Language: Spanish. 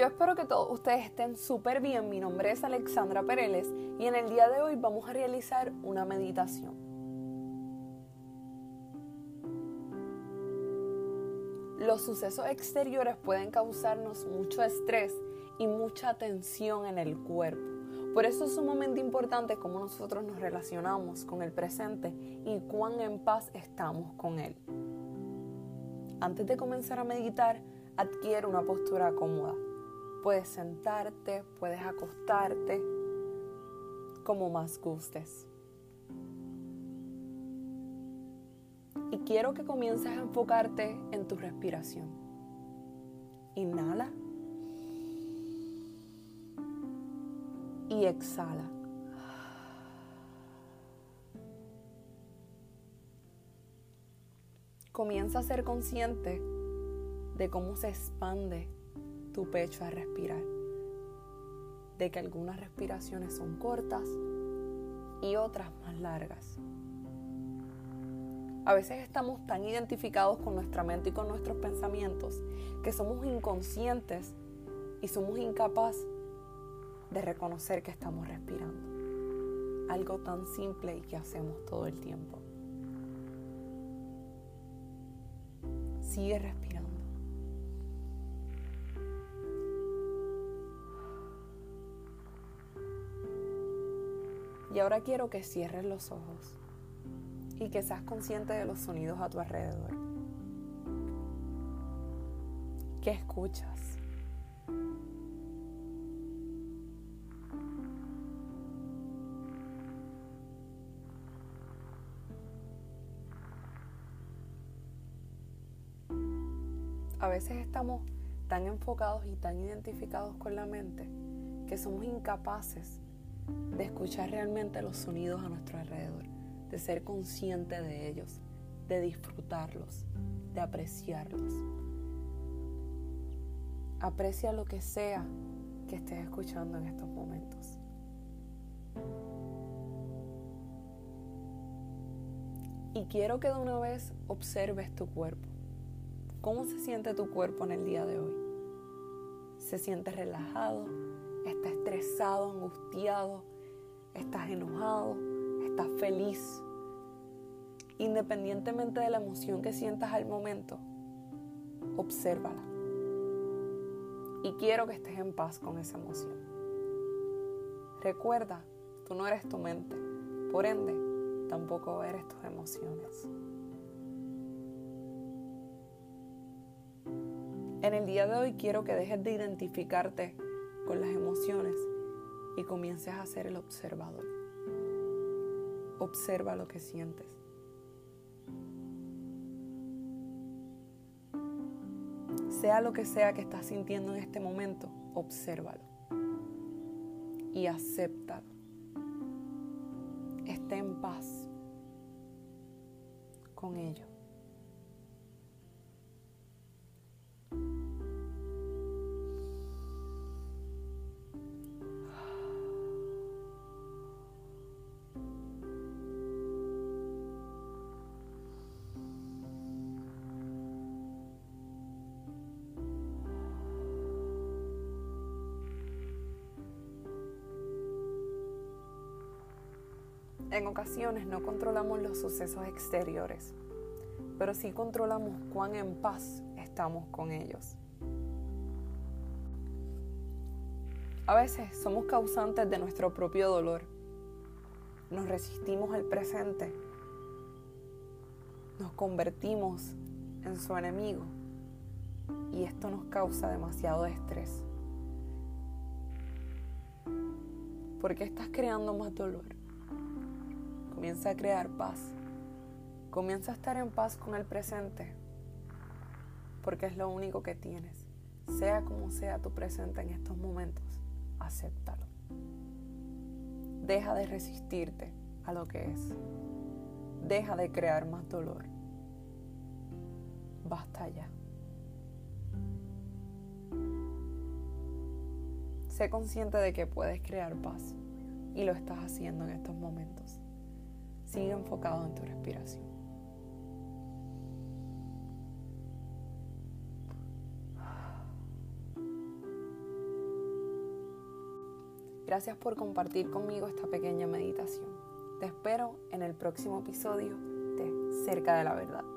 Yo espero que todos ustedes estén súper bien. Mi nombre es Alexandra Pereles y en el día de hoy vamos a realizar una meditación. Los sucesos exteriores pueden causarnos mucho estrés y mucha tensión en el cuerpo. Por eso es sumamente importante cómo nosotros nos relacionamos con el presente y cuán en paz estamos con él. Antes de comenzar a meditar, adquiere una postura cómoda. Puedes sentarte, puedes acostarte, como más gustes. Y quiero que comiences a enfocarte en tu respiración. Inhala. Y exhala. Comienza a ser consciente de cómo se expande tu pecho a respirar, de que algunas respiraciones son cortas y otras más largas. A veces estamos tan identificados con nuestra mente y con nuestros pensamientos que somos inconscientes y somos incapaces de reconocer que estamos respirando. Algo tan simple y que hacemos todo el tiempo. Sigue respirando. Y ahora quiero que cierres los ojos y que seas consciente de los sonidos a tu alrededor. ¿Qué escuchas? A veces estamos tan enfocados y tan identificados con la mente que somos incapaces de escuchar realmente los sonidos a nuestro alrededor, de ser consciente de ellos, de disfrutarlos, de apreciarlos. Aprecia lo que sea que estés escuchando en estos momentos. Y quiero que de una vez observes tu cuerpo. ¿Cómo se siente tu cuerpo en el día de hoy? ¿Se siente relajado? ¿Está estresado, angustiado? estás enojado, estás feliz. Independientemente de la emoción que sientas al momento, obsérvala. Y quiero que estés en paz con esa emoción. Recuerda, tú no eres tu mente, por ende, tampoco eres tus emociones. En el día de hoy quiero que dejes de identificarte con las emociones y comiences a ser el observador. Observa lo que sientes. Sea lo que sea que estás sintiendo en este momento, obsérvalo y acéptalo. Esté en paz con ello. En ocasiones no controlamos los sucesos exteriores, pero sí controlamos cuán en paz estamos con ellos. A veces somos causantes de nuestro propio dolor. Nos resistimos al presente. Nos convertimos en su enemigo. Y esto nos causa demasiado estrés. ¿Por qué estás creando más dolor? Comienza a crear paz. Comienza a estar en paz con el presente, porque es lo único que tienes. Sea como sea tu presente en estos momentos, acéptalo. Deja de resistirte a lo que es. Deja de crear más dolor. Basta ya. Sé consciente de que puedes crear paz y lo estás haciendo en estos momentos. Sigue enfocado en tu respiración. Gracias por compartir conmigo esta pequeña meditación. Te espero en el próximo episodio de Cerca de la Verdad.